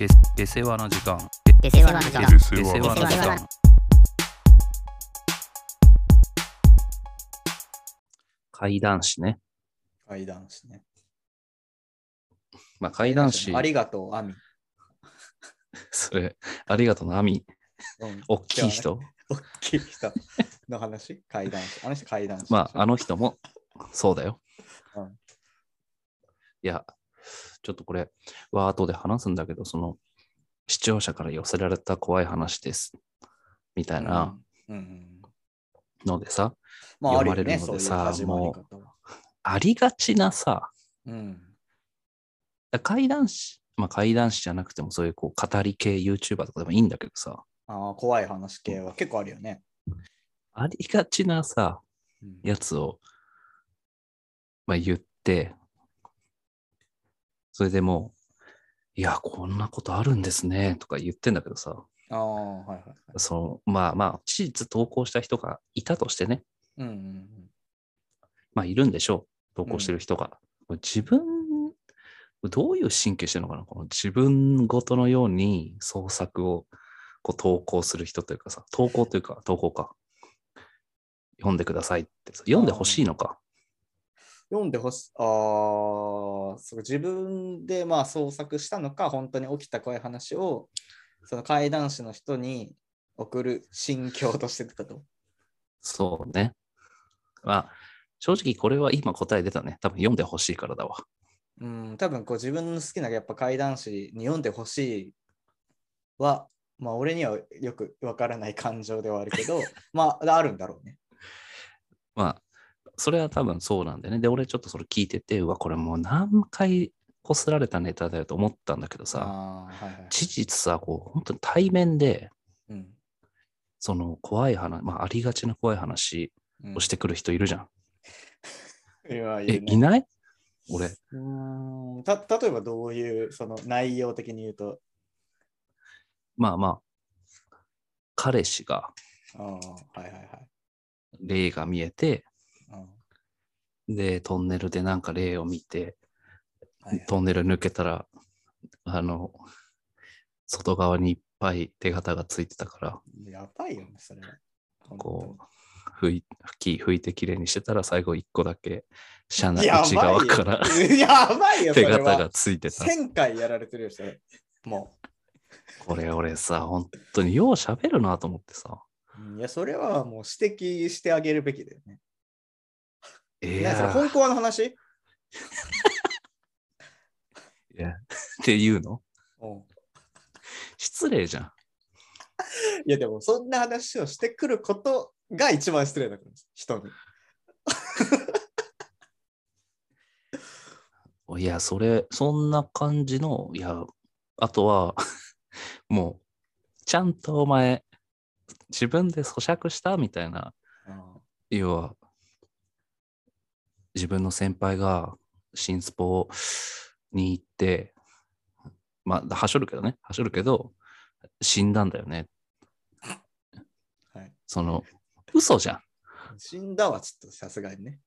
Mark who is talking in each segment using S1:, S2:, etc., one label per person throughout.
S1: で出世話の時間。
S2: 出世話の時間。
S1: 出世話の時間。怪談師ね。
S3: 怪談師ね。
S1: まあ怪談師。
S3: ありがとう、アミ。
S1: それありがとうなアミ。
S3: うん。
S1: 大きい人、
S3: 大きい人の話？怪談師。あの人怪談師。
S1: まああの人もそうだよ、
S3: うん。
S1: いやちょっとこれは後で話すんだけどその視聴者から寄せられた怖い話ですみたいなのでさ、
S3: まあ、
S1: 読まれるのでさ
S3: そういう始まり方は。
S1: ありがちなさ
S3: うん。
S1: 怪談師まあ怪談師じゃなくてもそういうこう語り系 YouTuber とかでもいいんだけどさ
S3: ああ、怖い話系は結構あるよね。
S1: ありがちなさ
S3: うん
S1: やつを、まあ、言って、それでもう、いや、こんなことあるんですね、とか言ってんだけどさ、
S3: ああ、はいはいはい。
S1: そのまあまあ、事実投稿した人がいたとしてね、
S3: うんうん
S1: まあ、いるんでしょう、投稿してる人が。これ自分、どういう神経してるのかなこの自分ごとのように創作をこう投稿する人というかさ、投稿というか、投稿か。読んでくださいってさ、読んでほしいのか。
S3: 読んでほしああ、そう自分でまあ創作したのか、本当に起きた怖い話を、その怪談師の人に送る心境としてってこと。
S1: そうね。まあ、正直これは今答え出たね。多分読んでほしいからだわ。
S3: うん、多分こう自分の好きなやっぱ怪談師に読んでほしいは、まあ俺にはよくわからない感情ではあるけど、まああるんだろうね。
S1: まあ、それは多分そうなんだよね。で、俺ちょっとそれ聞いてて、うわ、これもう何回こすられたネタだよと思ったんだけどさ、
S3: はいはい。
S1: 事実さ、こう、本当に対面で、
S3: うん
S1: その怖い話、まあ、ありがちな怖い話
S3: うん
S1: をしてくる人いるじゃん。
S3: いやい
S1: え、
S3: るね
S1: いない？俺。
S3: うーんた例えばどういうその内容的に言うと、
S1: まあまあ、彼氏が
S3: ああはいはいはい。
S1: 霊が見えて、
S3: うん
S1: で、トンネルでなんか霊を見て、
S3: はいはい
S1: トンネル抜けたら、あの、外側にいっぱい手形がついてたから、
S3: やばいよね、それは。
S1: こう、拭き、拭いてきれいにしてたら、最後一個だけ、車内内側から
S3: やばいよ、
S1: 手形が
S3: は。
S1: ついてた。
S3: 1000回やられてるよ、それ。も
S1: これ俺さ、本当によう喋るなと思ってさ。
S3: う。いや、それはもう指摘してあげるべきだよね。
S1: い
S3: いや、それ
S1: や
S3: 本コアの話？
S1: いやっていうの？
S3: うん。
S1: 失礼じゃん。
S3: いや、でもそんな話をしてくることが一番失礼だから、人に。
S1: いや、それ、そんな感じの、いや、あとは、もう、ちゃんとお前、自分で咀嚼した？みたいな、要は、自分の先輩が、新スポに行って、まあ、はしょるけどね、はしょるけど、死んだんだよね。
S3: はい、
S1: その、嘘じゃん。
S3: 死んだはちょっとさすがにね。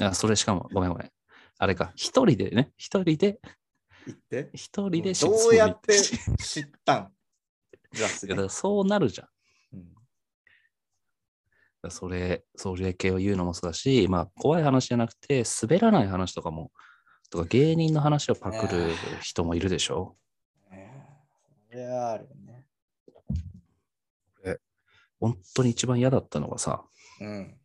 S1: あそれしかも、ごめんごめん。あれか、一人でね、一人で、
S3: 言って。
S1: 一人で
S3: どうやって知ったん？ザ ス
S1: いやだか
S3: で
S1: らそうなるじゃん。それ、それ系を言うのもそうだし、まあ、怖い話じゃなくて、滑らない話とかも、とか芸人の話をパクる人もいるでしょ？
S3: ねそれはあるよね。
S1: 本当に一番嫌だったのがさ、
S3: うん。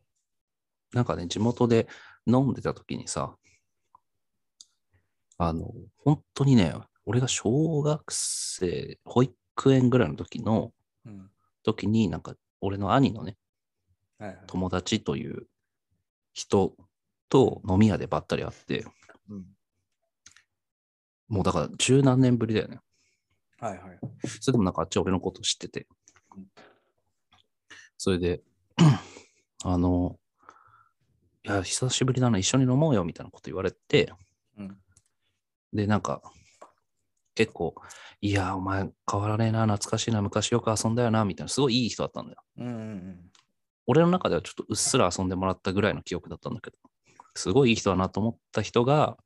S1: なんかね、地元で飲んでた時にさ、あの、本当にね、俺が小学生、保育園ぐらいの時の、
S3: うん。
S1: 時に、なんか、俺の兄のね。友達という人と飲み屋でばったり会って、
S3: うん
S1: もうだから十何年ぶりだよね。
S3: はいはい。
S1: それでもなんかあっちは俺のこと知ってて
S3: うん。
S1: それで、あの、いや、久しぶりだな、一緒に飲もうよみたいなこと言われて、
S3: うん。
S1: で、なんか、結構、いや、お前変わらねえな、懐かしいな、昔よく遊んだよな、みたいな、すごいいい人だったんだよ。
S3: うんうん
S1: 俺の中ではちょっとうっすら遊んでもらったぐらいの記憶だったんだけど、すごいいい人だなと思った人が、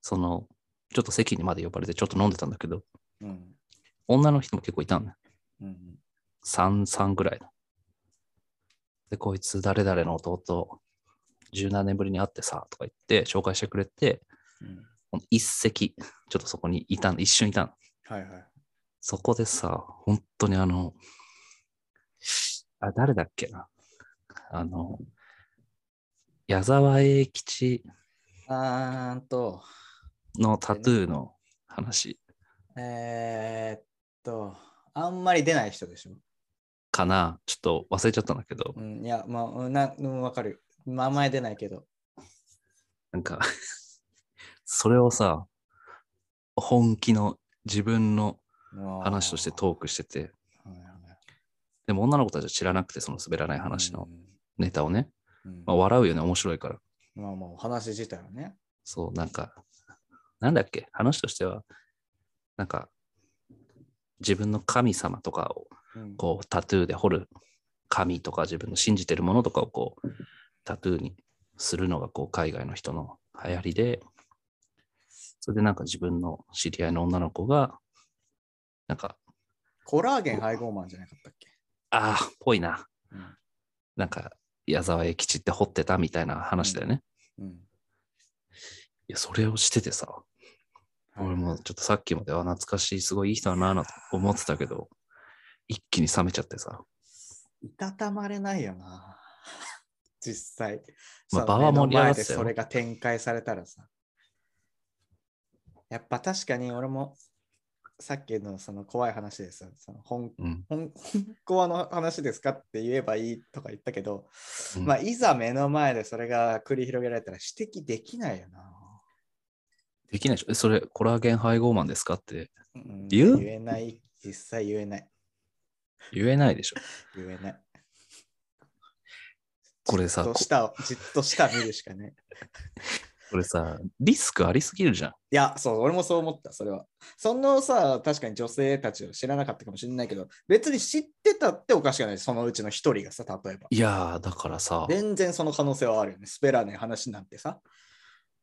S1: その、ちょっと席にまで呼ばれてちょっと飲んでたんだけど、
S3: うん。
S1: 女の人も結構いたんだよ。
S3: うん。
S1: 3、3ぐらいの。で、こいつ誰々の弟、十何年ぶりに会ってさ、とか言って紹介してくれて、
S3: うん。
S1: 一席、ちょっとそこにいたの、一瞬いたの。
S3: はいはい。
S1: そこでさ、本当にあの、あ、誰だっけな。あの、矢沢永吉
S3: あーんと、
S1: のタトゥーの話。
S3: えー、っと、あんまり出ない人でしょ？
S1: かな。ちょっと忘れちゃったんだけど、
S3: うん、いや、まあ、うんな、うん、わかる。名前出ないけど。
S1: なんか、それをさ、本気の自分の話としてトークしてて、でも女の子たちは知らなくて、その滑らない話のネタをね、まあ、笑うよね、面白いから。
S3: まあもう話自体はね。
S1: そう、なんか、なんだっけ、話としては、なんか、自分の神様とかを
S3: うん
S1: こうタトゥーで彫る神とか自分の信じてるものとかをこうタトゥーにするのがこう海外の人の流行りで、それでなんか自分の知り合いの女の子が、なんか、
S3: コラーゲン配合マンじゃなかったっけ、
S1: ああ、ぽいな。
S3: うん
S1: なんか、矢沢永吉って掘ってたみたいな話だよね。
S3: うん
S1: いや、それをしててさ、俺もちょっとさっきまでは懐かしい、すごいいい人だなと思ってたけど、一気に冷めちゃってさ、
S3: いたたまれないよな。実際。
S1: まあ場は盛り上がって
S3: それが展開されたらさ。やっぱ確かに俺もさっきのその怖い話でさ、その本
S1: うん。
S3: 本本コアの話ですかって言えばいいとか言ったけど、
S1: うん
S3: まあいざ目の前でそれが繰り広げられたら指摘できないよな。
S1: できないでしょえそれ、コラーゲン配合マンですかって
S3: うん
S1: 言う？
S3: 言えない。実際言えない。
S1: 言えないでしょ。
S3: 言えない。
S1: これさ
S3: じっと下をじっと下見るしかね。
S1: これさ、リスクありすぎるじゃん。
S3: いや、そう、俺もそう思った、それは。そのさ、確かに女性たちを知らなかったかもしれないけど、別に知ってたっておかしくない、そのうちの一人がさ、例えば。
S1: いやー、だからさ、
S3: 全然その可能性はあるよね。滑らない話なんてさ。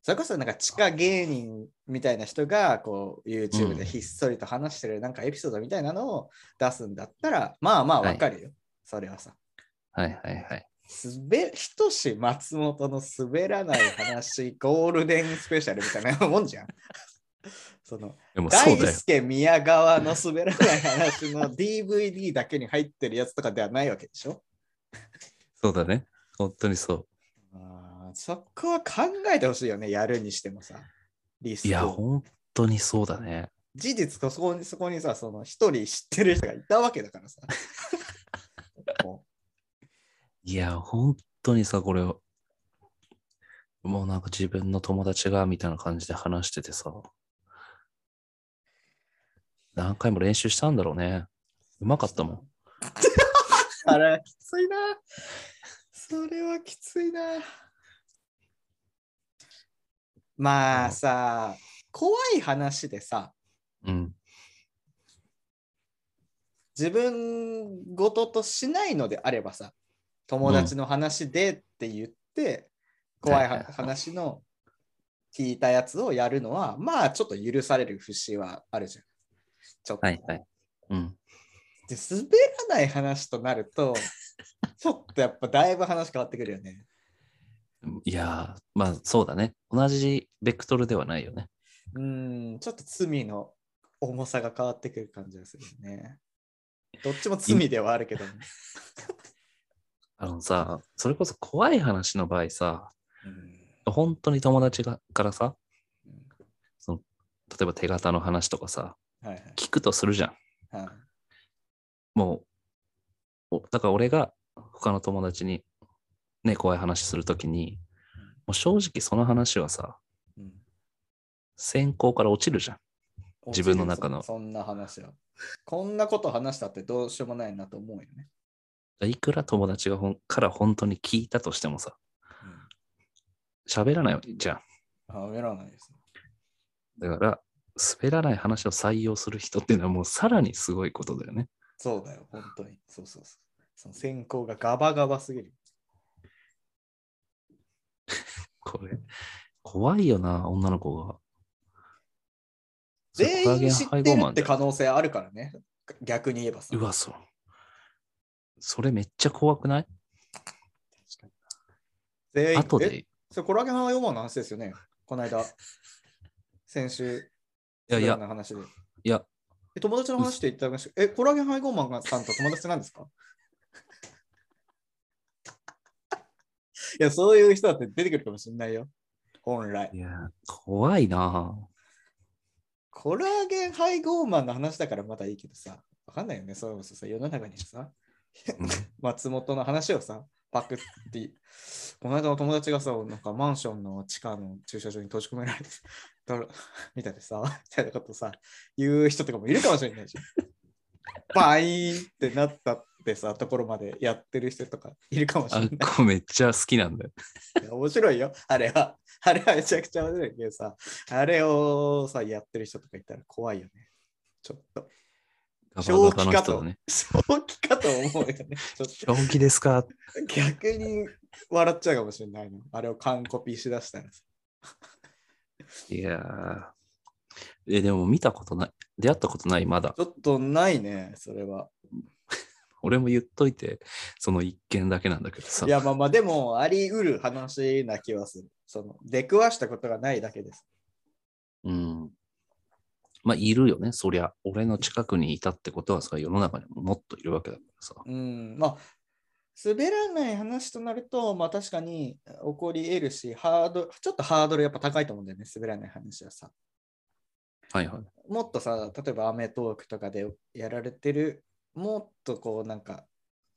S3: それこそなんか地下芸人みたいな人がこう YouTube でひっそりと話してるなんかエピソードみたいなのを出すんだったら、まあまあわかるよ。それはさ。
S1: はいはいはい。
S3: すべひとし松本の滑らない話、ゴールデンスペシャルみたいな もんじゃん。その
S1: でもそうだよ。
S3: 大輔宮川の滑らない話の DVD だけに入ってるやつとかではないわけでしょ？
S1: そうだね。本当にそ
S3: あーそこは考えてほしいよね、やるにしてもさ。リス
S1: う。い
S3: ク
S1: や、本当にそうだね。
S3: 事実とそこにそこにさ、その一人知ってる人がいたわけだからさ。も
S1: いや、本当にさ、これを、もうなんか自分の友達がみたいな感じで話しててさ、何回も練習したんだろうね。うまかったもん。
S3: う あれ、きついな。それはきついな。まあさ、怖い話でさ、
S1: うん。
S3: 自分ごととしないのであればさ、友達の話でって言って、怖いは
S1: はい
S3: 話の聞いたやつをやるのは、まあちょっと許される節はあるじゃん。ちょっと。
S1: はいはい。うん。
S3: で滑らない話となると、ちょっとやっぱだいぶ話変わってくるよね。
S1: いやー、まあそうだね。同じベクトルではないよね。
S3: うん、ちょっと罪の重さが変わってくる感じがするよね。どっちも罪ではあるけどね。
S1: あのさ、それこそ怖い話の場合さ、
S3: うん
S1: 本当に友達がからさ、
S3: うん
S1: その例えば手形の話とかさ、
S3: はいはい
S1: 聞くとするじゃん。
S3: はい
S1: もう、おだから俺が他の友達にね、怖い話するときに、もう正直その話はさ、
S3: うん
S1: 先行から落ちるじゃん。自分の中の
S3: そんな話は。こんなこと話したってどうしようもないなと思うよね。
S1: いくら友達がほんから本当に聞いたとしてもさ、
S3: うん
S1: 喋らないじゃん。
S3: あ、やらないですね。
S1: だから、滑らない話を採用する人っていうのはもうさらにすごいことだよね。
S3: そうだよ、本当に。そうそうそう。その先行がガバガバすぎる。
S1: これ、怖いよな、女の子が。
S3: 全員知ってるって
S1: か。
S3: 可能性あるからね。逆に言えばさ。
S1: うわ、そう。それめっちゃ怖くない？
S3: 全員
S1: で。い
S3: それコラーゲンハイゴーマンの話ですよね。この間、先週、
S1: やいや
S3: スベランの話で。
S1: いや、
S3: え友達の話って言ったえ、コラーゲンハイゴーマンさんと友達なんですか？いや、そういう人だって出てくるかもしれないよ。本来。
S1: いや、怖いな
S3: コラーゲンハイゴーマンの話だからまだいいけどさ、わかんないよね。そうそうそう、世の中にさ、
S1: うん
S3: 松本の話をさ、パクって、この間の友達がさ、なんかマンションの地下の駐車場に閉じ込められて、み たいなさ、みたいなことさ、言う人とかもいるかもしれないじゃん。バイーンってなったってさ、ところまでやってる人とかいるかもし
S1: あ
S3: れない。
S1: っこめっちゃ好きなんだよ。
S3: 面白いよ、あれは。あれはめちゃくちゃ面白いけどさ、あれをさ、やってる人とかいたら怖いよね。ちょっと。
S1: ガ
S3: 正気かと。正気かと思うよね。
S1: 正気ですか？
S3: 逆に笑っちゃうかもしれないの。あれを完コピーしだしたらさ。
S1: いやーえ、でも見たことない。出会ったことない、まだ
S3: ち。ょっとないね、それは。
S1: 俺も言っといて、その一件だけなんだけどさ
S3: い。や、まあまあ、でも、あり得る話な気はする。その、出くわしたことがないだけです。
S1: うん。まあ、いるよね。そりゃ、俺の近くにいたってことはさ、世の中にももっといるわけだからさ。
S3: うん、まあ、滑らない話となると、まあ確かに起こり得るし、ハード、ちょっとハードルやっぱ高いと思うんだよね、滑らない話はさ。
S1: はいはい。
S3: もっとさ、例えばアメトークとかでやられてる、もっとこうなんか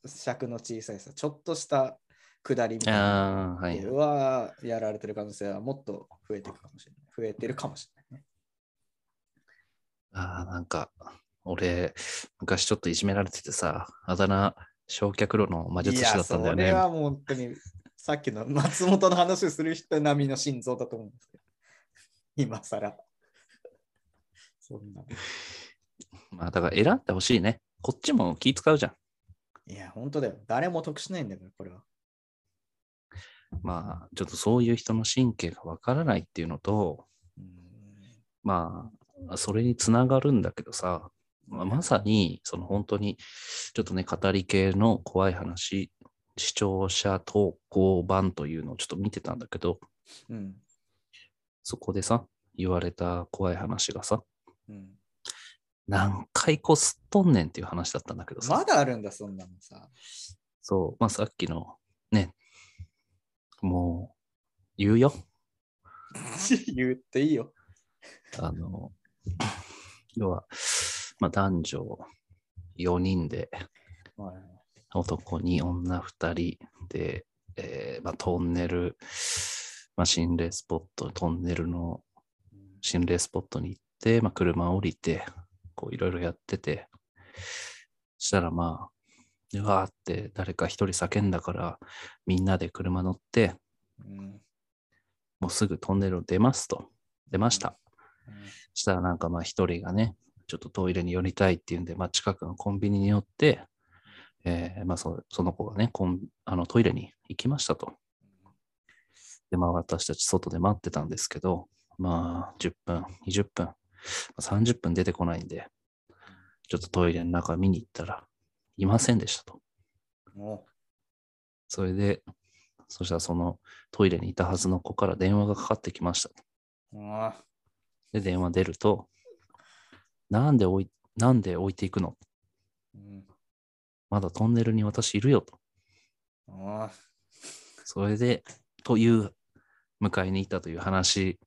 S3: 尺の小さいさ、ちょっとした下りみたいな。のはやられてる可能性はもっと増えていくかもしれない。増えてるかもしれないね。
S1: ああ、なんか、俺、昔ちょっといじめられててさ、あだ名、焼却炉の魔術師だったんだよね。
S3: いやそれはもう本当に さっきの松本の話をする人並みの心臓だと思うんですけど。今更。そんな。
S1: まあ、だから選んでほしいね。こっちも気使うじゃん。
S3: いや、本当だよ。誰も得しないんだから、これは。
S1: まあ、ちょっとそういう人の神経がわからないっていうのと、
S3: うん
S1: まあ、それにつながるんだけどさ、まあ、まさに、その本当に、ちょっとね、語り系の怖い話、視聴者投稿版というのをちょっと見てたんだけど、
S3: うん。
S1: そこでさ、言われた怖い話がさ、
S3: うん。
S1: 何回こすっとんねんっていう話だったんだけどさ、
S3: まだあるんだ、そんなのさ。
S1: そう、まあさっきの、ね、もう、言うよ。
S3: 言っていいよ。
S1: あの、要は、まあ男女4人で、
S3: はい
S1: 男に女2人で、えーまあ、トンネル、まあ、心霊スポット、トンネルの心霊スポットに行って、まあ、車降りて、こういろいろやってて、そしたらまあ、うわーって誰か一人叫んだから、みんなで車乗って、
S3: うん
S1: もうすぐトンネルを出ますと。出ました。したらなんかまあ一人がね、ちょっとトイレに寄りたいっていうんで、まあ近くのコンビニに寄って、えーまあそその子がねコンあの、トイレに行きましたと。で、まあ私たち外で待ってたんですけど、まあ10分、20分、まあ30分出てこないんで、ちょっとトイレの中見に行ったら、いませんでしたと。
S3: も
S1: それで、そしたらそのトイレにいたはずの子から電話がかかってきましたと。で、電話出ると、なんで置い、なんで置いていくの？
S3: うん。
S1: まだトンネルに私いるよと。
S3: あ
S1: それで、という、迎えに行ったという話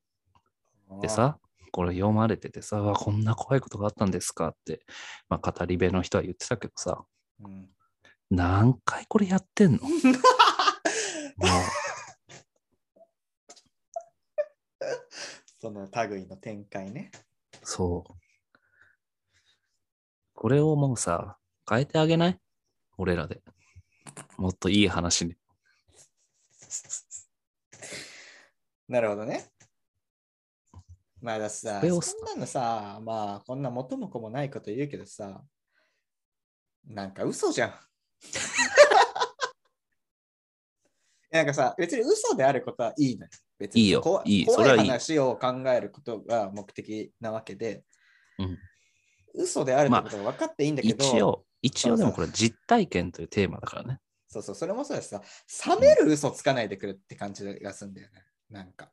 S1: でさ、これ読まれててさ、わこんな怖いことがあったんですかって、まあ、語り部の人は言ってたけどさ、
S3: うん。
S1: 何回これやってんの？も
S3: その類の展開ね。
S1: う、そう。これをもうさ、変えてあげない？俺らで。もっといい話に。
S3: なるほどね。まあださ、そんなのさ、まあこんな元も子もないこと言うけどさ、なんか嘘じゃん。なんかさ、別に嘘であることはいいのよ。別に
S1: いいよ
S3: こ
S1: いい
S3: 怖い
S1: それはいい
S3: 話を考えることが目的なわけで、
S1: うん
S3: 嘘であるってことが分かっていいんだけど、
S1: 一応、一応でもこれ実体験というテーマだからね。
S3: そうそう、それもそうだしさ、冷める嘘つかないでくるって感じがするんだよね。なんか。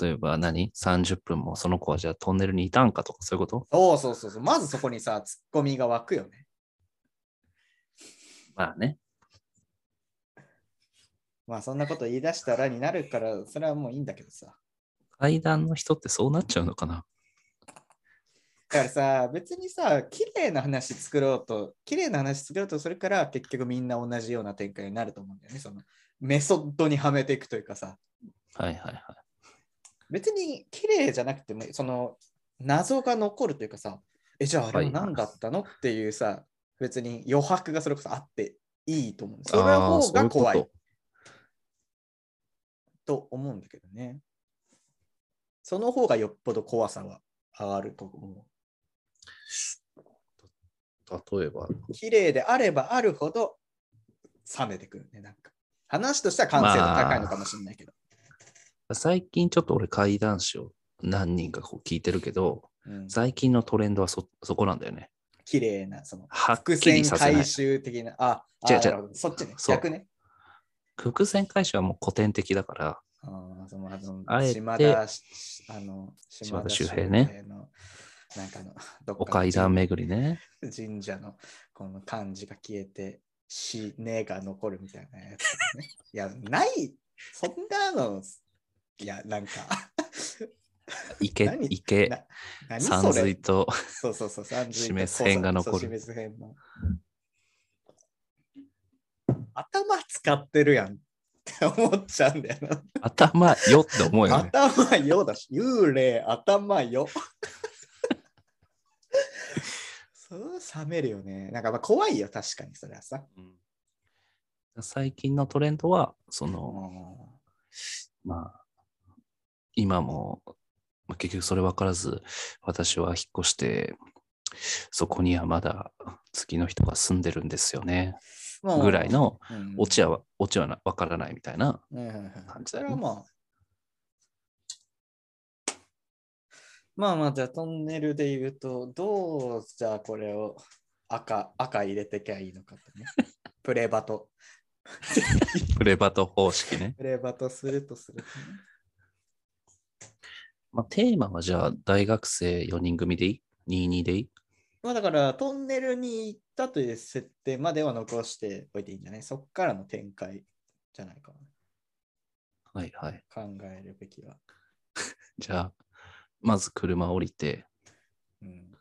S1: 例えば何 ?30 分もその子はじゃあトンネルにいたんかとかそういうこと？
S3: そうそうそうそう。まずそこにさ、ツッコミが湧くよね。
S1: まあね。
S3: まあそんなこと言い出したらになるから、それはもういいんだけどさ。
S1: 階段の人ってそうなっちゃうのかな？
S3: だからさ、別にさ、綺麗な話作ろうと、綺麗な話作ろうと、それから結局みんな同じような展開になると思うんだよね。そのメソッドにはめていくというかさ、
S1: はいはいはい。
S3: 別に綺麗じゃなくても、その謎が残るというかさ、え、じゃああれは何だったの？っていうさ、別に余白がそれこそあっていいと思う。それの方が怖いと思うんだけどね。その方がよっぽど怖さは上がると思
S1: 例えば、
S3: う。綺麗であればあるほど冷めてくるね。なんか話としては完成度高いのかもしれないけど。
S1: 最近ちょっと俺怪談師を何人かこう聞いてるけど、
S3: うん、
S1: 最近のトレンドはそそこなんだよね。
S3: 綺麗な、その
S1: はっ
S3: 伏
S1: きり
S3: 線回。収的な。あ、あ
S1: 違う違う
S3: そっちね。逆ね。
S1: 伏線回収はもう古典的だから、
S3: あーそのあの
S1: あえて
S3: 島田しあの
S1: 島田秀平ね
S3: のなんかあの どっ
S1: お階段巡りね。
S3: 神社のこの漢字が消えて死ねが残るみたいなやつ、ね。いや、ない、そんなの、いや、なんか、
S1: 池
S3: 何、
S1: 池、山水と、
S3: そうそうそう、三髄と
S1: 示す辺が残る
S3: 示す辺の。頭使ってるやんって思っちゃうんだよな。
S1: 頭よって思うよね。
S3: 頭よだし、幽霊頭よ。そう冷めるよね。なんかまあ怖いよ、確かにそれはさ。
S1: うん最近のトレンドは、その、
S3: も
S1: まあ、今も、まあ結局それ分からず、私は引っ越して、そこにはまだ次の人が住んでるんですよね。ぐらいの
S3: うん
S1: オチは、オチはな分からないみたいな感じだよね。
S3: まあ。まあまあ、じゃあトンネルで言うと、どうじゃあこれを赤赤入れてきゃいいのかってね。プレバト。
S1: プレバト方式ね。
S3: プレバトするとするとね。
S1: まあ、テーマはじゃあ大学生4人組でいい ?22 でいい？
S3: まあだからトンネルに行ったという設定までは残しておいていいんじゃない？そっからの展開じゃないかな。
S1: はいはい。
S3: 考えるべきは。
S1: じゃあ、まず車降りて、
S3: うん、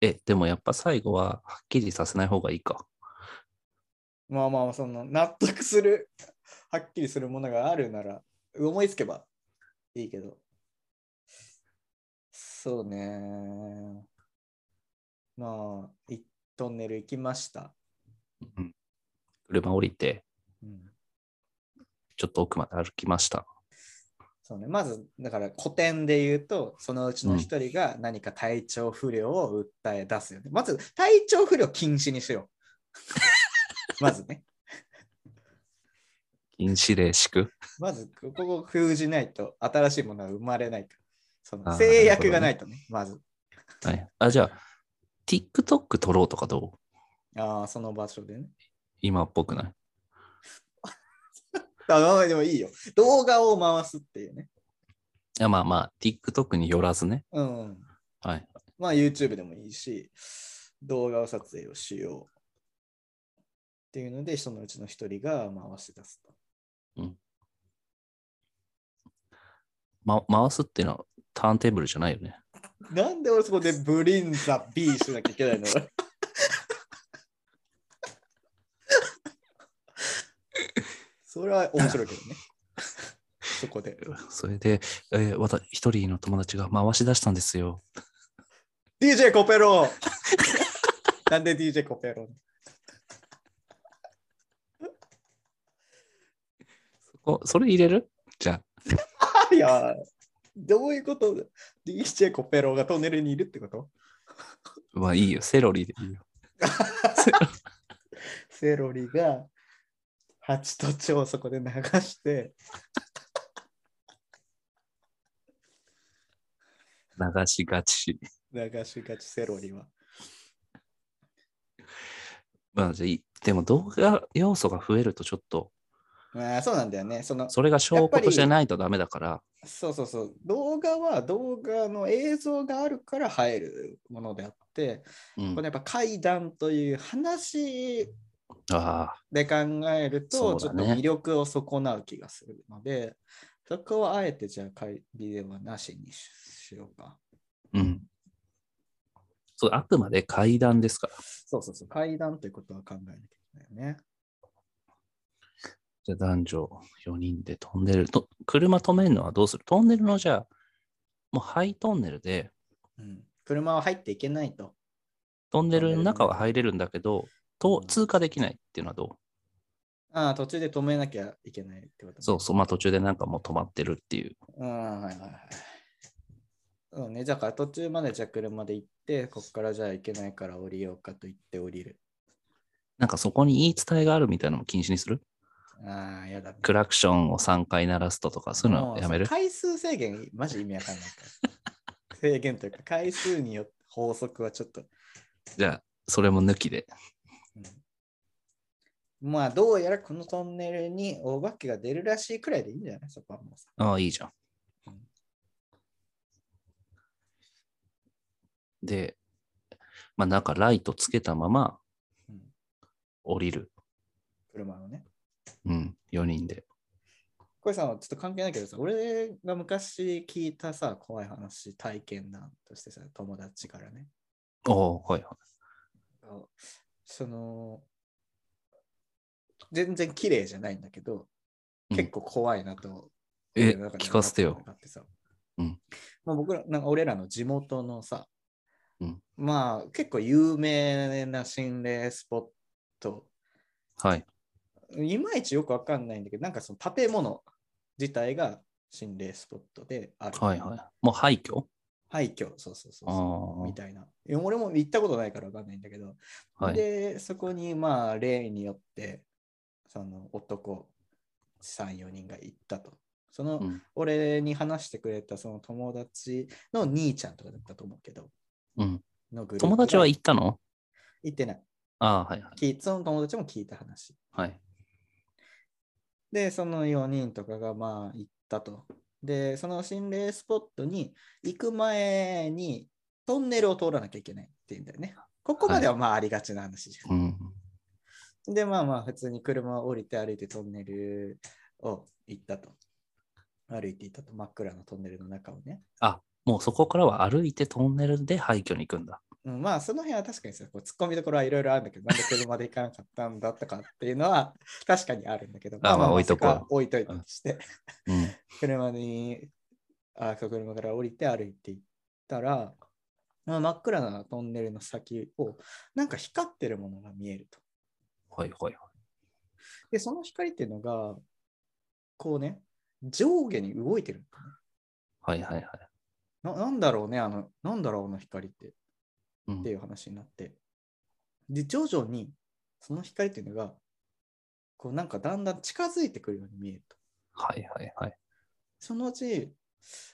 S1: え、でもやっぱ最後ははっきりさせない方がいいか。
S3: まあまあ、その納得する、はっきりするものがあるなら、思いつけばいいけど。そうね。まあ、いトンネル行きました。
S1: うん、車降りて、
S3: うん、
S1: ちょっと奥まで歩きました。
S3: そうね。まず、だから古典で言うと、そのうちの一人が何か体調不良を訴え出すよね。まず、体調不良禁止にしよう。まずね。
S1: 禁止令敷く。
S3: まず、ここを封じないと新しいものは生まれないから。その制約がないとね、まず。
S1: はい。あ、じゃあ、TikTok 撮ろうとかどう？
S3: ああ、その場所でね。
S1: 今っぽくない？
S3: あでもいいよ。動画を回すっていうね。
S1: いや、まあまあ、TikTok によらずね。
S3: うん。
S1: はい。
S3: まあ YouTube でもいいし、動画を撮影をしよう。っていうので、そのうちの一人が回し出すと。
S1: ま、回すっていうのはターンテーブルじゃないよね。
S3: なんで俺そこでブリンザ B しなきゃいけないの？それは面白いけどね。そこで。
S1: それで、えー、わた一人の友達が回し出したんですよ。
S3: DJ コペロなんで DJ コペロ
S1: そこそれ入れる？じゃ
S3: いや、どういうこと？?DJ コペロがトンネルにいるってこと？
S1: あ、まあいいよ。セロリでいいよ。
S3: セロリが蜂と蝶をそこで流して、
S1: 流しがち。
S3: 流しがちセロリは。
S1: まあ、じゃあいでも動画要素が増えるとちょっと、
S3: まあそうなんだよね。その
S1: それが証拠としてないとダメだから、
S3: そうそうそう。動画は動画の映像があるから入るものであって、
S1: うん
S3: これやっぱ怪談という話で考えると、ちょっと魅力を損なう気がするので、そこはあえてじゃあ怪ビデオはなしにししようか。
S1: うん。そう、あくまで階段ですから。
S3: そうそうそう。怪談ということは考えなきゃいけないよね。
S1: じゃあ男女4人でトンネルと、車止めるのはどうする？トンネルのじゃあ、もうハイトンネルで、
S3: うん、車は入っていけないと。
S1: トンネルの中は入れるんだけど、と
S3: うん
S1: 通過できないっていうのはど
S3: ああ、途中で止めなきゃいけないってこと、
S1: うそうそう、まあ途中でなんかもう止まってるっていう。
S3: うん、はいはいはい。そうね、だから途中までじゃあ車で行って、ここからじゃあ行けないから降りようかと言って降りる。
S1: なんかそこに言い伝えがあるみたいなのも禁止にする？
S3: ああ、やだね。
S1: クラクションを3回鳴らすととか、そういうのやめる？
S3: 回数制限、マジ意味わかんないから。制限というか、回数によって法則はちょっと。
S1: じゃあ、それも抜きで。
S3: うん、まあ、どうやらこのトンネルにお化けが出るらしいくらいでいいんじゃない？そこはもうさ。
S1: ああ、いいじゃん
S3: うん。
S1: で、まあなんかライトつけたまま
S3: うん、
S1: 降りる。
S3: 車のね。
S1: うん、4人で。
S3: これさ、ちょっと関係ないけどさ、俺が昔聞いたさ、怖い話、体験談としてさ、友達からね。
S1: おおはいは
S3: その、全然綺麗じゃないんだけど、
S1: うん
S3: 結構怖いなと。
S1: え聞かせてよ
S3: ってさ
S1: うん
S3: まあ、僕ら、なんか俺らの地元のさ、
S1: うん
S3: まあ結構有名な心霊スポット、
S1: はい。
S3: いまいちよくわかんないんだけど、なんかその建物自体が心霊スポットである。
S1: はいはい。もう廃墟？
S3: 廃墟、そうそうそう
S1: あ
S3: そう。
S1: あ
S3: みたいな。俺も行ったことないからわかんないんだけど、
S1: はい。
S3: で、そこにまあ例によって、その男3、4人が行ったと。その、
S1: うん
S3: 俺に話してくれたその友達の兄ちゃんとかだったと思うけど、
S1: うん、
S3: のグループ
S1: 友達は
S3: 行
S1: 行ったの？
S3: ってない。
S1: ああ、はいはい
S3: その友達も聞いた話。
S1: はい。
S3: で、その4人とかがまあ行ったと。で、その心霊スポットに行く前にトンネルを通らなきゃいけないっていうんだよね。ここまではまあありがちな話じゃん。
S1: うん。
S3: で、まあまあ普通に車を降りて歩いてトンネルを行ったと。歩いていったと。真っ暗なトンネルの中をね。
S1: あ、もうそこからは歩いてトンネルで廃墟に行くんだ。
S3: うん、まあその辺は確かにさ、こう突っ込みどころはいろいろあるんだけど、なんで車で行かなかったんだとかっていうのは確かにあるんだけど、
S1: あまあ置いとこう
S3: 置いといたとして。
S1: うん。
S3: 車に、あ、車から降りて歩いていったら、まあ真っ暗なトンネルの先を、なんか光ってるものが見えると。
S1: はいはいはい。
S3: で、その光っていうのが、こうね、上下に動いてる。
S1: はいはいはい。
S3: ななんだろうね、あの、なんだろう、あの光って。
S1: うん
S3: っていう話になって。で、徐々に、その光っていうのが、こうなんかだんだん近づいてくるように見えると。
S1: はいはいはい。
S3: そのうち、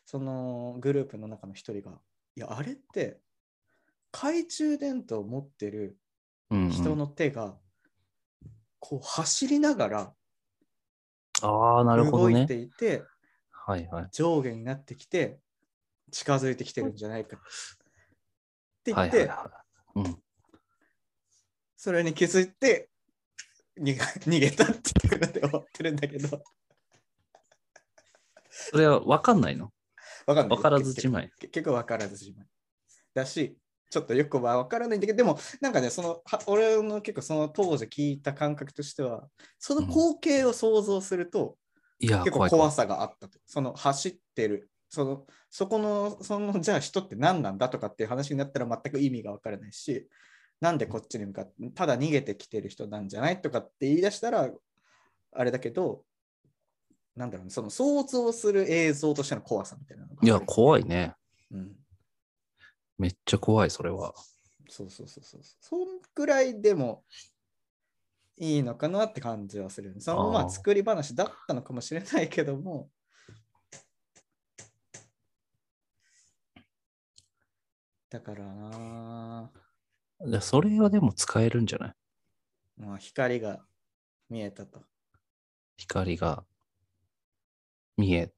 S3: そのグループの中の一人が、いや、あれって、懐中電灯を持ってる人の手が、こう走りながら
S1: ああ、なるほどね
S3: 動いて。いて、
S1: はいはい。
S3: 上下になってきて、近づいてきてるんじゃないかって言って。それに気づいて 逃げたっていうので終わってるんだけど、
S1: それは分かんないの？
S3: わかんない。
S1: 分からずじまい。
S3: 結局分からずじまい。だし、ちょっとよくは分からないんだけど、でも、なんかね、その、は俺の結構その当時聞いた感覚としては、その光景を想像すると、
S1: いや、
S3: 結構
S1: 怖
S3: さがあったと。その走ってる、その、そこの、その、じゃあ人って何なんだとかっていう話になったら全く意味が分からないし、なんでこっちに向かって、ただ逃げてきてる人なんじゃないとかって言い出したら、あれだけど、なんだろうね、その想像する映像としての怖さみたいなのが。
S1: いや、怖いね。
S3: うん。
S1: めっちゃ怖い、それは。
S3: そうそうそうそう。そんくらいでもいいのかなって感じはする。そのま
S1: あ
S3: 作り話だったのかもしれないけども、だからな、
S1: でそれはでも使えるんじゃない？
S3: まあ、光が見えたと。
S1: 光が見え。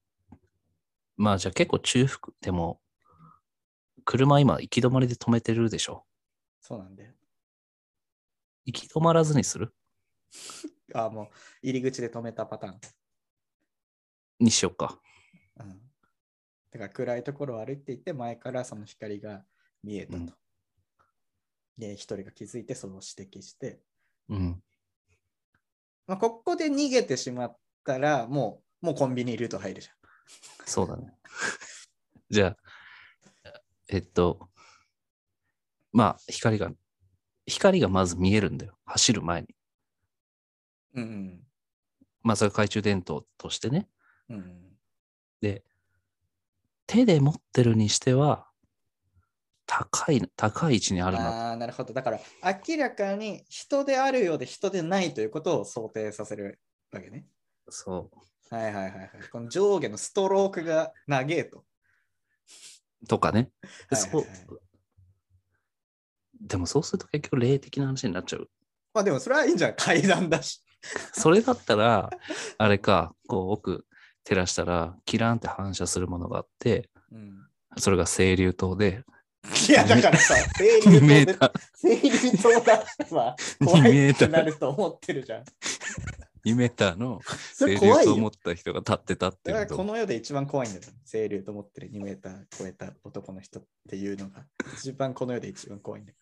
S1: まあじゃあ結構中腹でも、車今行き止まりで止めてるでしょ？
S3: そうなんだよ。
S1: 行き止まらずにする？
S3: あ、もう入り口で止めたパターン。
S1: にしようか。
S3: うん。だから暗いところを歩いていって、前からその光が見えたと。
S1: うん
S3: で、一人が気づいてそれを指摘して、
S1: うん。
S3: まあ、ここで逃げてしまったら、もう、もうコンビニルート入るじゃん。
S1: そうだね。じゃあ、えっと、まあ光が、光がまず見えるんだよ。走る前に。
S3: うんうん。
S1: まあそれ懐中電灯としてね。
S3: うんうん。
S1: で、手で持ってるにしては、高い、高い位置にあるな。
S3: ああ、なるほど。だから、明らかに人であるようで人でないということを想定させるわけね。
S1: そう。
S3: はいはいはいはい。この上下のストロークが長えと。
S1: とかね。で
S3: はいはいはい。
S1: でもそうすると結局霊的な話になっちゃう。
S3: まあでもそれはいいんじゃん。階段だし。
S1: それだったら、あれか、こう奥照らしたら、キランって反射するものがあって、
S3: うん、
S1: それが清流灯で、
S3: いやだからさ、清
S1: 2
S3: 流灯で
S1: メータ
S3: 清流灯だってさ、
S1: ー、
S3: 怖
S1: 2メ
S3: いってなると思ってるじゃん。
S1: 2メーターの清流
S3: 怖いよ。
S1: 灯を持った人が立ってたって
S3: だからこの世で一番怖いんだよ。清流と思ってる2メーター超えた男の人っていうのが、一番この世で一番怖いんだよ。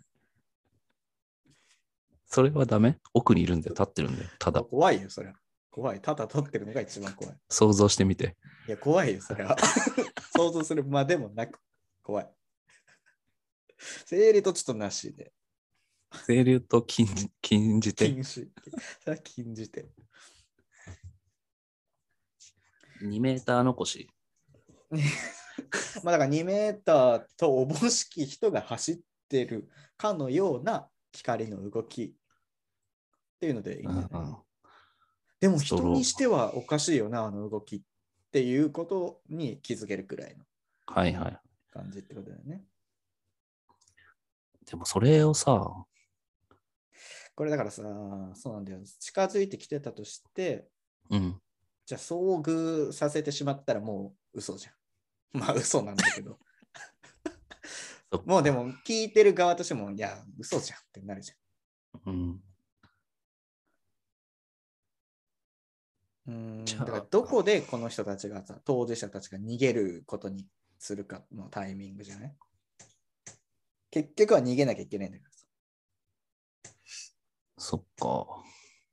S1: それはダメ？奥にいるんだよ、立ってるんだよ。ただ、
S3: 怖いよ、それは。怖い。ただ撮ってるのが一番怖い。
S1: 想像してみて。
S3: いや、怖いよ、それは。想像するまでもなく、怖い。生理とちょっとなしで。
S1: 清流と禁じ禁じて？
S3: 禁止。それは禁じて。
S1: 2メーター残し。
S3: まあだから2メーターとおぼしき人が走ってるかのような光の動きっていうのでいいんだよね。
S1: うんうん
S3: でも人にしてはおかしいよな、あの動きっていうことに気づけるくらいの
S1: はいはい。
S3: 感じってことだよね。
S1: でもそれをさ、
S3: これだからさ、そうなんだよ。近づいてきてたとして、
S1: うん。
S3: じゃあ遭遇させてしまったらもう嘘じゃん。まあ嘘なんだけど。もうでも聞いてる側としても、いや、嘘じゃんってなるじ
S1: うん。
S3: ゃん。うーん
S1: じゃあ
S3: だからどこでこの人たちがさ、当事者たちが逃げることにするかのタイミングじゃない？結局は逃げなきゃいけないんだからさ。
S1: そっか。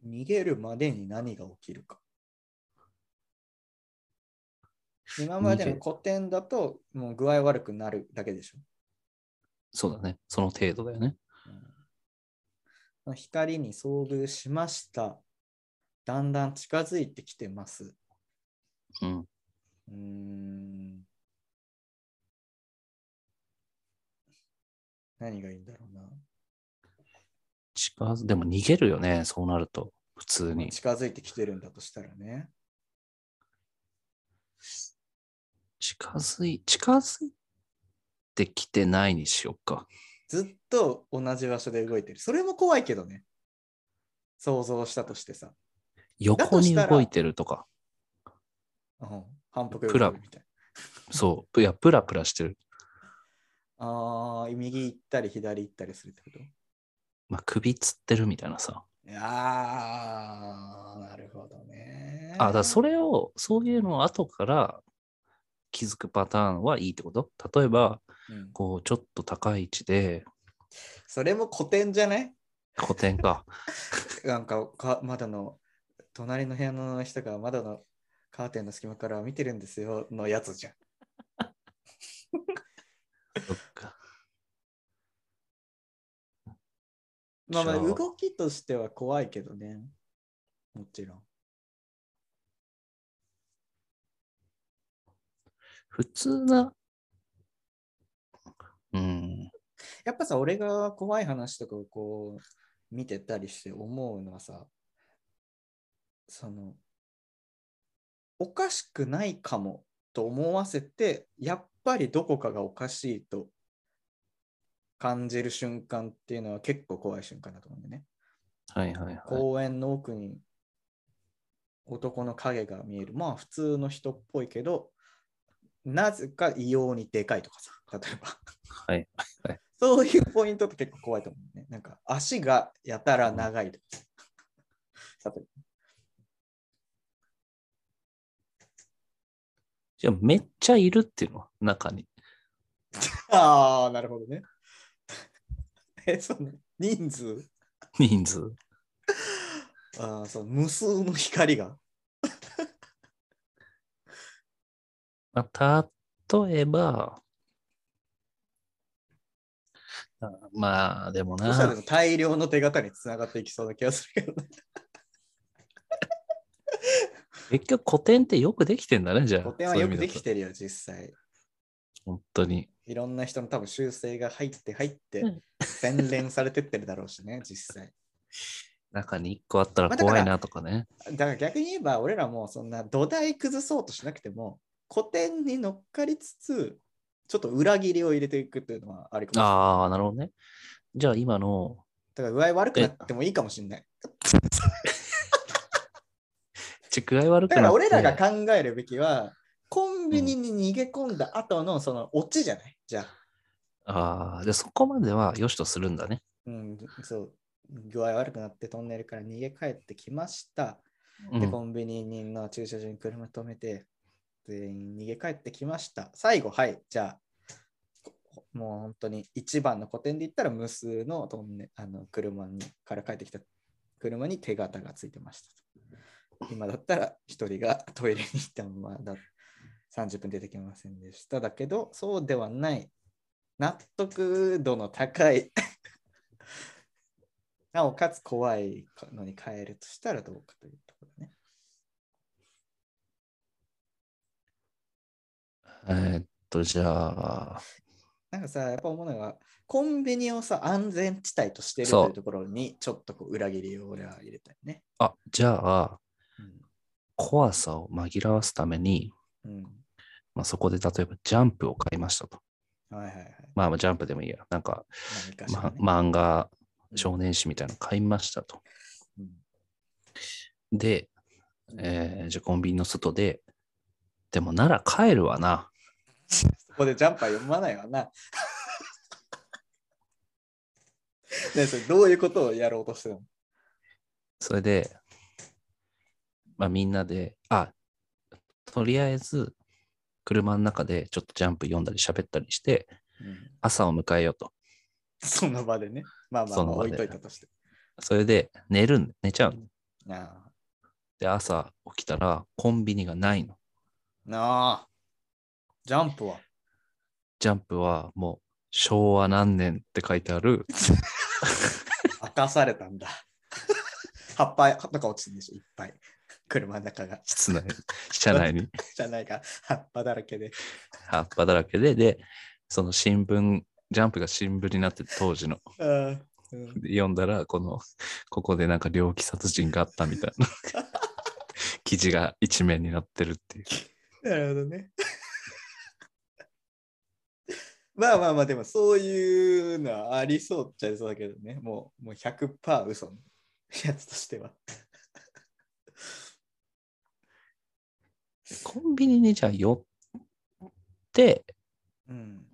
S3: 逃げるまでに何が起きるか。今までの古典だと、もう具合悪くなるだけでしょ。
S1: そうだね。その程度だよね。
S3: うん光に遭遇しました。だんだん近づいてきてます。
S1: うん。
S3: うーん。何がいいんだろうな。
S1: 近づ、でも逃げるよね。そうなると。普通に。
S3: 近づいてきてるんだとしたらね。
S1: 近づい、近づいてきてないにしようか。
S3: ずっと同じ場所で動いてる。それも怖いけどね。想像したとしてさ。
S1: 横に動いてるとか。
S3: うん、反復
S1: プラ
S3: みたい
S1: そう。いや、プラプラしてる。
S3: な。ああ、右行ったり左行ったりするってこと？
S1: まあ、首つってるみたいなさ。
S3: いやー、なるほどね。
S1: あ、だからそれを、そういうのを後から気づくパターンはいいってこと？例えば、
S3: うん
S1: こう、ちょっと高い位置で、
S3: それも古典じゃない？
S1: 古典か。
S3: なんかか窓の隣の部屋の人が窓のカーテンの隙間から見てるんですよのやつじゃん。
S1: そっか。
S3: まあまあ動きとしては怖いけどね。もちろん。
S1: 普通な、うん。
S3: やっぱさ、俺が怖い話とかをこう見てたりして思うのはさ、その、おかしくないかもと思わせて、やっぱりどこかがおかしいと感じる瞬間っていうのは結構怖い瞬間だと思うんでね。
S1: はいはいはい。
S3: 公園の奥に男の影が見える。まあ普通の人っぽいけど、なぜか異様にでかいとかさ、例えば。
S1: はい。
S3: そういうポイントって結構怖いと思うね。なんか足がやたら長いとかさ。例え
S1: じゃあめっちゃいるっていうの中に。
S3: ば ああ、なるほどね。え、その人数？
S1: 人数。
S3: ああ、そう、無数の光が。
S1: まあ、例えば、あまあ、でもな
S3: そしたらでも、大量の手形につながっていきそうな気がするけどね。
S1: 結局古典ってよくできてんだね、じゃあ。
S3: 古典はよくでき
S1: る。
S3: てるよ、実際。
S1: 本当に。
S3: いろんな人の多分修正が入って入って
S1: うん、
S3: 洗練されてってるだろうしね、実際。
S1: 中に1個あったら怖いなとかね。
S3: だから逆に言えば、俺らもそんな土台崩そうとしなくても、古典に乗っかりつつ、ちょっと裏切りを入れていくっていうのはありかもしれない。
S1: ああ、なるほどね。じゃあ今の、
S3: だから具合悪くなってもいいかもしれない。
S1: ち具合悪く
S3: だ
S1: なって。
S3: から俺らが考えるべきは、コンビニに逃げ込んだ後のそのオチじゃない？じゃあ。
S1: ああ、じゃあそこまでは良しとするんだね。
S3: うん、そう。具合悪くなってトンネルから逃げ帰ってきました。で、
S1: うん、
S3: コンビニの駐車場に車止めて、全員逃げ帰ってきました。最後、はい、じゃあ、こもう本当に一番の古典で言ったら無数のトンネあの車にから帰ってきた車に手形がついてましたと。今だったら一人がトイレに行ったままだ30分出てきませんでした。だけど、そうではない。納得度の高い なおかつ怖いのに変えるとしたらどうかというところね。
S1: えーっと、じゃあ、
S3: なんかさ、やっぱ思うのが、コンビニをさ、安全地帯としてるというところに、ちょっとこう裏切りを俺は入れたいね。
S1: あ、じゃあ、
S3: うん。
S1: 怖さを紛らわすために、
S3: うん、
S1: まあ、そこで例えばジャンプを買いましたと。
S3: はいはいはい。
S1: まあ、まあジャンプでもいいや。なんか、
S3: 何かしら、
S1: ま
S3: ね。
S1: 漫画、
S3: うん
S1: 少年誌みたいなの買いましたと。
S3: うん
S1: で、えーじゃあコンビニの外で、でもなら帰るわな。
S3: そこでジャンパー読まないわな。ねそれどういうことをやろうとしてるの？
S1: それで、まあみんなで、あ、とりあえず、車の中でちょっとジャンプ読んだり喋ったりして、
S3: うん、
S1: 朝を迎えようと。
S3: その場でね。まあまあ、置いといたとして。
S1: それで寝るん、寝ちゃうの。
S3: あ
S1: で、朝起きたらコンビニがないの。
S3: あ。なあ。ジャンプは？
S1: ジャンプはもう昭和何年って書いてある、
S3: 明かされたんだ。葉っぱとか落ちてるんでしょ、いっぱい。車の中が。
S1: 室内、車内に
S3: じゃないか、葉っぱだらけで。
S1: 葉っぱだらけで、で、その新聞、ジャンプが新聞になってて当時の。
S3: うん
S1: で読んだら、この、ここでなんか猟奇殺人があったみたいな 記事が一面になってるっていう。
S3: なるほどね。まあまあまあ、でもそういうのはありそうっちゃいそうだけどね。もうもう100%嘘のやつとしては。
S1: コンビニにじゃあ寄って、
S3: うん。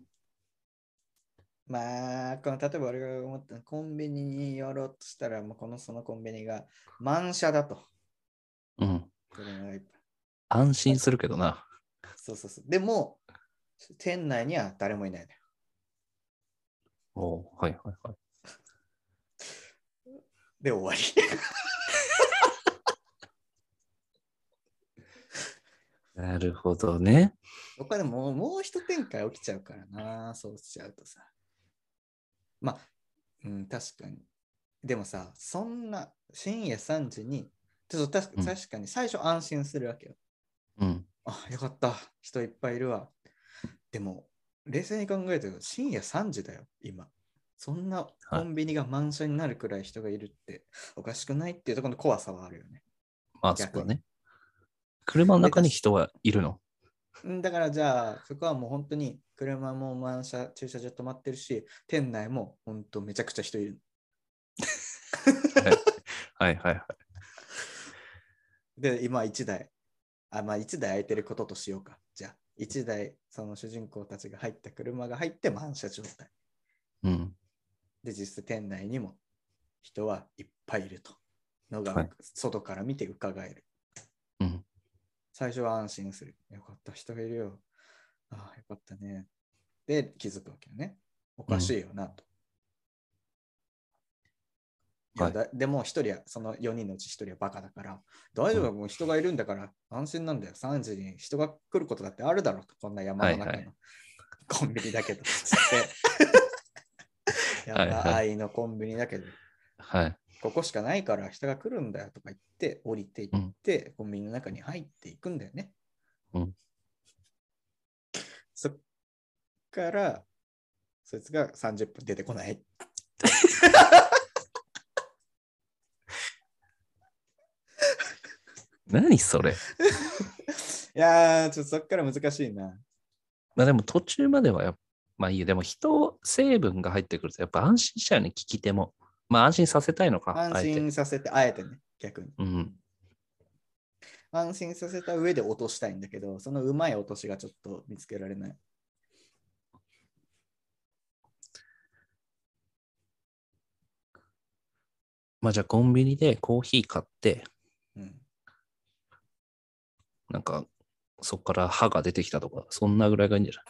S3: まあ、この例えば俺が思ったのコンビニに寄ろうとしたら、もうこのそのコンビニが満車だと。
S1: うん、安心するけどな。
S3: そうそうそう。でも、店内には誰もいないのよ。
S1: おうはいはいはい。
S3: で、終わり。
S1: なるほどね。
S3: 僕はでももう一展開起きちゃうからな、そうしちゃうとさ。まあ、うん、確かに。でもさ、そんな深夜3時に、ちょっと確
S1: うん
S3: か確かに最初安心するわけよ。
S1: うん。
S3: あ、よかった。人いっぱいいるわ。でも、冷静に考えてると深夜3時だよ、今。そんなコンビニが満車になるくらい人がいるっておかしくないっていうところの怖さはあるよね。
S1: まあそ
S3: 逆に
S1: うだね。車の中に人はいるの？
S3: うんだからじゃあ、そこはもう本当に車も満車、駐車場止まってるし、店内も本当めちゃくちゃ人いる。
S1: はいはいはい。
S3: で、今1台。あ、まあ1台空いてることとしようか。じゃあ、1台、その主人公たちが入った車が入って満車状態。
S1: うん。
S3: で、実際店内にも人はいっぱいいると。のが、
S1: はい
S3: 外から見て伺える。
S1: うん。
S3: 最初は安心する。よかった、人がいるよ。ああ、よかったね。で、気づくわけよね。おかしいよなと。いや
S1: はい
S3: だでも一人は、その4人のうち一人はバカだから、大丈夫、
S1: う
S3: もう人がいるんだから安心なんだよ。3時に人が来ることだってあるだろうと、こんな山の中の、
S1: はいはい
S3: コンビニだけど。つっ 山あいのコンビニだけど、
S1: はい。
S3: ここしかないから人が来るんだよとか言って、降りていって、コンビニの中に入っていくんだよね。
S1: うん
S3: そっから、そいつが30分出てこない。
S1: 何それ
S3: いやー、ちょっとそっから難しいな。
S1: まあでも途中まではやっぱ、まあいいよ。でも人、成分が入ってくるとやっぱ安心しちゃうね、聞き手も。まあ安心させたいのか。
S3: 安心させて、あえてね、逆に。
S1: うん。
S3: 安心させた上で落としたいんだけど、そのうまい落としがちょっと見つけられない。
S1: まあじゃあコンビニでコーヒー買って、
S3: うん。
S1: なんかそこから歯が出てきたとか、そんなぐらいがいいんじゃない？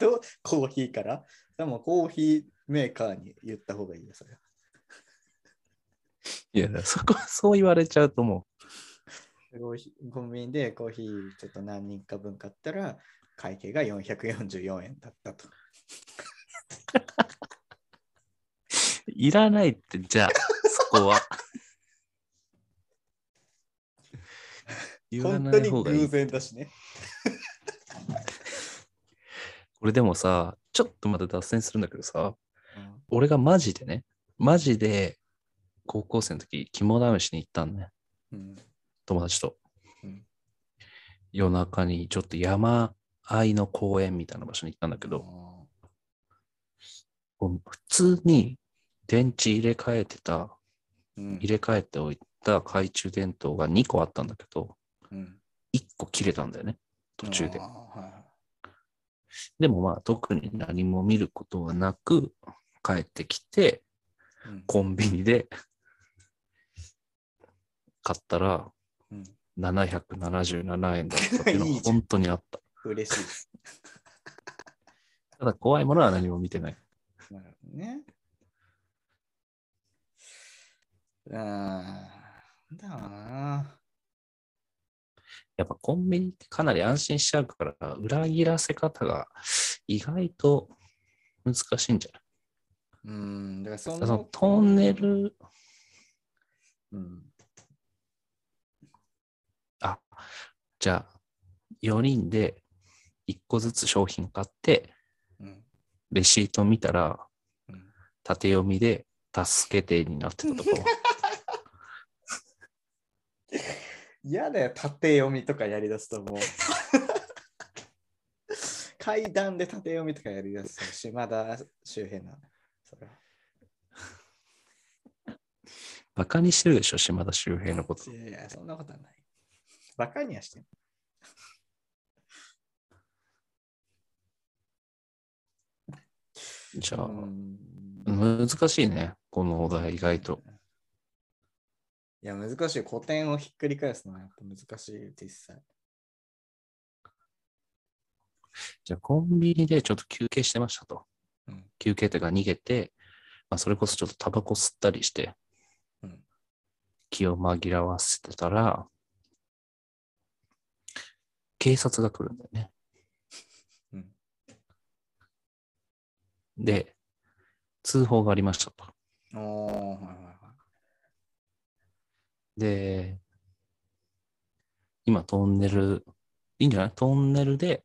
S3: コーヒーから？でもコーヒーメーカーに言った方がいいよ、それは。
S1: いや、そこ、そう言われちゃうとも
S3: コーヒーコンビニでコーヒーちょっと何人か分買ったら、会計が444円だったと。
S1: う、いらないって、じゃあ、そこは。言わな
S3: 本当に
S1: い方がいい
S3: 偶。然だしね。
S1: これでもさ、ちょっとまた脱線するんだけどさ、
S3: うん
S1: 俺がマジでね、マジで高校生の時、肝試しに行ったんね。
S3: うん
S1: 友達と。
S3: うん
S1: 夜中にちょっと山あいの公園みたいな場所に行ったんだけど、普通に電池入れ替えてた、
S3: うん
S1: 入れ替えておいた懐中電灯が2個あったんだけど、
S3: うん
S1: 1個切れたんだよね、途中で。
S3: は
S1: でもまあ特に何も見ることはなく帰ってきて、
S3: いうん
S1: コンビニで買ったら
S3: うん
S1: 777円だったっていうのが本当にあった。
S3: 嬉しいです。
S1: ただ怖いものは何も見てない。
S3: なるほどね。あーなんだろうな。
S1: やっぱコンビニってかなり安心しちゃうから、裏切らせ方が意外と難しいんじゃない？
S3: うん、だからそ
S1: そのトンネ。ル、
S3: うん。
S1: あ、じゃあ4人で1個ずつ商品買って、
S3: うん。
S1: レシート見たら
S3: うん
S1: 縦読みで助けてになってたところ。
S3: 嫌だよ、縦読みとかやりだすともう。階段で縦読みとかやりだすと島田周辺なの。それは
S1: バカにしてるでしょ、島田周平のこと。
S3: いやいや、そんなことはない。バカにはしてん
S1: じゃあ、
S3: うん
S1: 難しいね、このお題意外と。。
S3: いや、難しい。古典をひっくり返すのはやっぱ難しい、実際。
S1: じゃあコンビニでちょっと休憩してましたと。
S3: うん。
S1: 休憩というか逃げて、まあ、それこそちょっとタバコ吸ったりして、
S3: うん。
S1: 気を紛らわせてたら、警察が来るんだよね。
S3: うん。
S1: で、通報がありましたと。
S3: おー、はいはいは
S1: で、今トンネル、いいんじゃない？トンネルで、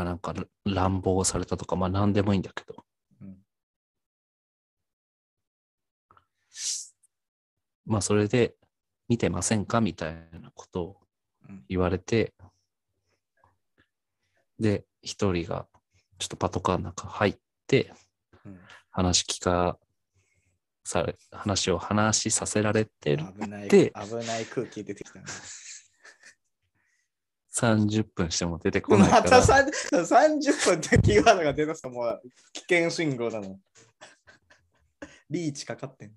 S1: まあなんか乱暴されたとか、まあ何でもいいんだけど、
S3: い。うん。
S1: まあそれで見てませんか？みたいなことを
S3: うん。
S1: 言われて、で、一人がちょっとパトカーの中入って、
S3: うん。
S1: 話聞かされ、話を話しさせられてる
S3: 危ない、
S1: で
S3: 危ない空気出てきたね。
S1: 30分しても出てこない
S3: また
S1: から、
S3: 30 30分ってキーワードが出だすともう危険信号なの。リーチかかってんの。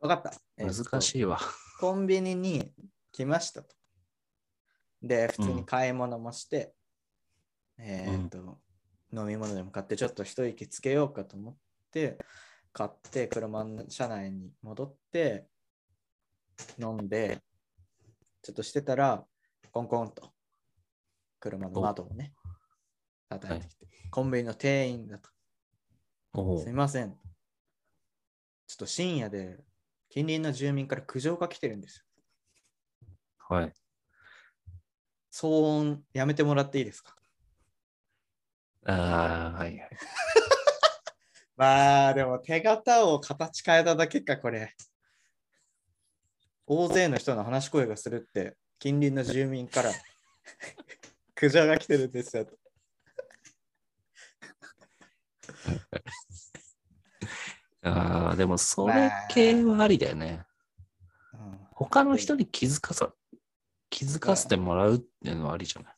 S3: わかった。
S1: 難しいわ。
S3: コンビニに来ましたと。で、普通に買い物もして、えーっと、飲み物でも買って、ちょっと一息つけようかと思って、買って、車の車内に戻って、飲んで、ちょっとしてたら、コンコンと、車の窓をね、叩いてきて、コンビニの店員だと。
S1: お
S3: すいません。ちょっと深夜で近隣の住民から苦情が来てるんですよ。
S1: はい。
S3: 騒音やめてもらっていいですか？
S1: ああ、はいはい。
S3: まあでも手形を形変えただけかこれ。大勢の人の話し声がするって近隣の住民から 苦情が来てるんですよ。
S1: ああ、でもそれ系はありだよね。
S3: うん
S1: 他の人に気づかさ、気づかせてもらうっていうのはありじゃない？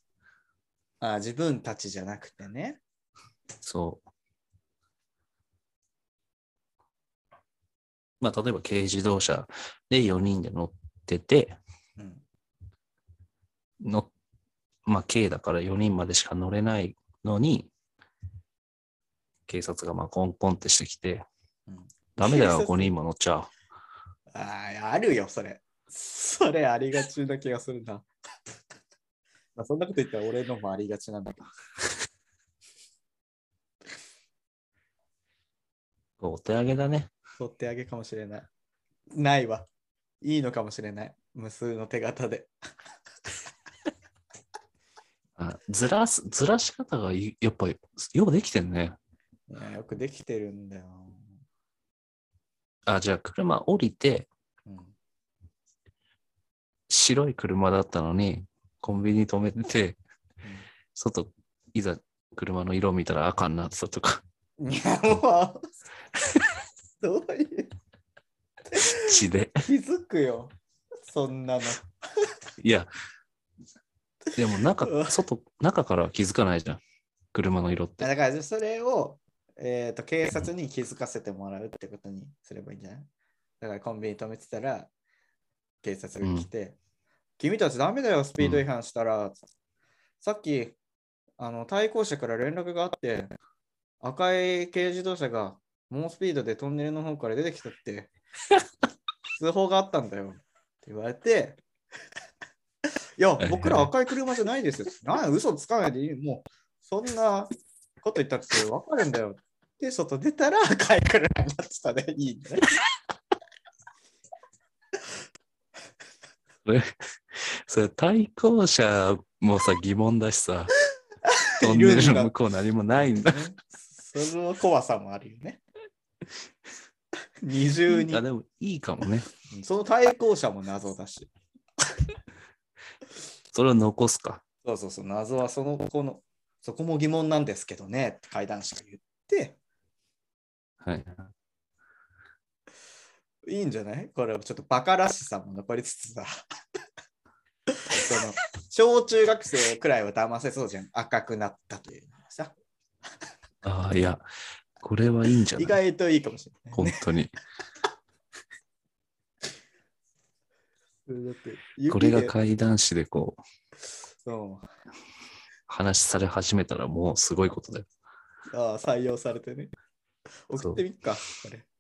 S3: あ自分たちじゃなくてね。
S1: そう。まあ、例えば軽自動車で4人で乗ってて、
S3: うん
S1: のまあ、軽だから4人までしか乗れないのに、警察がまあコンコンってしてきて、
S3: うん
S1: ダメだよ、
S3: 警察
S1: 5人も乗っちゃう。
S3: ああ、あるよ、それ。それありがちな気がするな。まあそんなこと言ったら俺のもありがちなんだけど。
S1: お手上げだね。
S3: 取ってあげかもしれない。ないわ。いいのかもしれない。無数の手形で。
S1: あずらす、ずらし方がいやっぱりようできてんね。
S3: いやよくできてるんだよ。
S1: あ、じゃあ車降りて、
S3: うん、
S1: 白い車だったのに、コンビニ止めてて、外、いざ車の色見たら赤になってたとか、
S3: いや、もう、どういう、
S1: 血で。
S3: 気づくよ。そんなの。
S1: いや、でも中外、中からは気づかないじゃん。車の色って。
S3: だから、それを、えー、と警察に気づかせてもらうってことにすればいいんじゃない？だからコンビニ止めてたら、警察が来て、君たちダメだよ、スピード違反したら。さっき、あの対向車から連絡があって、赤い軽自動車が猛スピードでトンネルの方から出てきたって、通報があったんだよって言われて、いや、僕ら赤い車じゃないですよ。なあ、嘘つかないでいい。もう、そんなこと言ったって分かるんだよ。で、外出たら赤い車になってたでいいんだね。
S1: それ、それ対向車もさ、疑問だしさ、トンネルの向こう何もないんだ。
S3: ねその怖さもあるよね。二重に
S1: あ、でもいいかもね。
S3: うんその対向車も謎だし。
S1: それを残すか。
S3: そうそうそう、謎はその子の、そこも疑問なんですけどねって階段師が言って、
S1: はい。
S3: いいんじゃない？これはちょっとバカらしさも残りつつさ。その小中学生くらいは騙せそうじゃん。赤くなったというのはさ。
S1: ああ、いや、これはいいんじゃ
S3: 意
S1: ない？
S3: 外といいかもしれない、
S1: 本当に。
S3: だって雪
S1: これが
S3: で
S1: 怪談師でこう、
S3: そう
S1: 話され始めたらもうすごいことだよ。
S3: ああ採用されてね。送ってみっか、これ。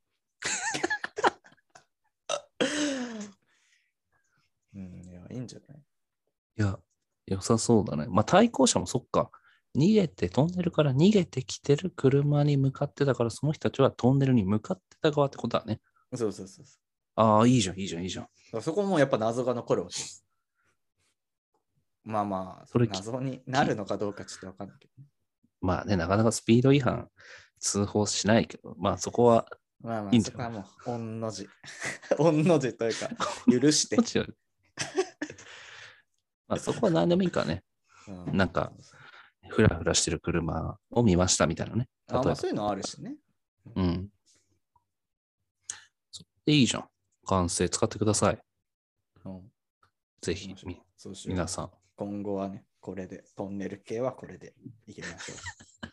S3: うん、いや、いいんじゃない？
S1: いや、良さそうだね。まあ対向車もそっか。逃げて、トンネルから逃げてきてる車に向かってたから、その人たちはトンネルに向かってた側ってことだね。
S3: そうそうそうそ
S1: ああ、いいじゃん、いいじゃん、いいじゃん。
S3: う。そこもやっぱ謎が残るわけ。まあまあ、
S1: それ
S3: 謎になるのかどうかちょっとわかんないけど、
S1: まあね、なかなかスピード違反通報しないけど、まあそこは、
S3: まあまあ、
S1: いいんじゃない？
S3: そこはもう、御の字。御の字というか、許して
S1: まあ、そこは何でもいいからね。
S3: うん
S1: なんか、ふらふらしてる車を見ましたみたいなね。例えば
S3: あまあ、。そういうのあるしね。
S1: うん。そでいいじゃん。完成使ってください。
S3: うん、
S1: ぜひ、皆さん。
S3: 今後はね、これで、トンネル系はこれでいきましょう。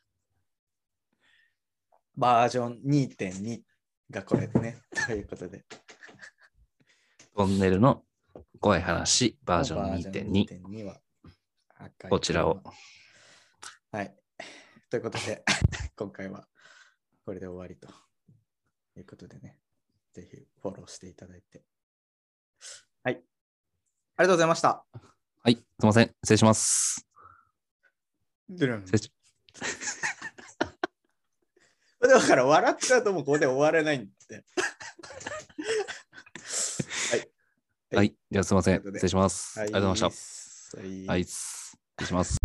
S3: バージョン2.2がこれでね、ということで。
S1: トンネルの怖い話バージョン2.2。
S3: 2.2は赤い
S1: こちらを。
S3: はい。ということで、今回はこれで終わりということでね、ぜひフォローしていただいて。はい。ありがとうございました。
S1: はい、すいません。失礼します。失礼し
S3: だから笑っちゃうともうここで終われないんで。はい。
S1: はい、じゃあすいません。失礼します。ありがとうございまし
S3: した。
S1: た。
S3: は
S1: はい、失礼します。